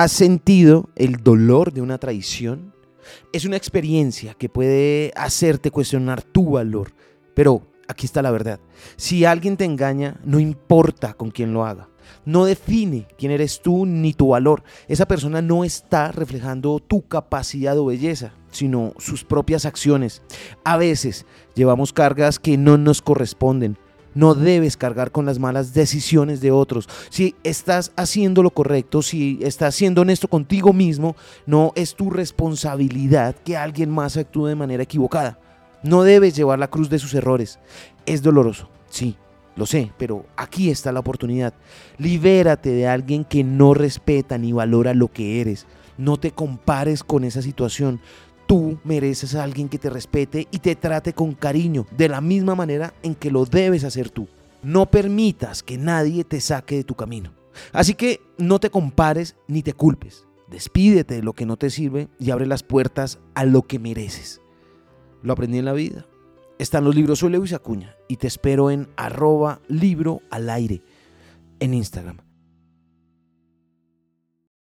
¿Has sentido el dolor de una traición? Es una experiencia que puede hacerte cuestionar tu valor, pero aquí está la verdad. Si alguien te engaña, no importa con quién lo haga. No define quién eres tú ni tu valor. Esa persona no está reflejando tu capacidad o belleza, sino sus propias acciones. A veces llevamos cargas que no nos corresponden no debes cargar con las malas decisiones de otros. Si estás haciendo lo correcto, si estás siendo honesto contigo mismo, no es tu responsabilidad que alguien más actúe de manera equivocada. No debes llevar la cruz de sus errores. Es doloroso, sí, lo sé, pero aquí está la oportunidad. Libérate de alguien que no respeta ni valora lo que eres. No te compares con esa situación. Tú mereces a alguien que te respete y te trate con cariño, de la misma manera en que lo debes hacer tú. No permitas que nadie te saque de tu camino. Así que no te compares ni te culpes. Despídete de lo que no te sirve y abre las puertas a lo que mereces. Lo aprendí en la vida. Están los libros, soy Lewis Acuña y te espero en arroba libro al aire en Instagram.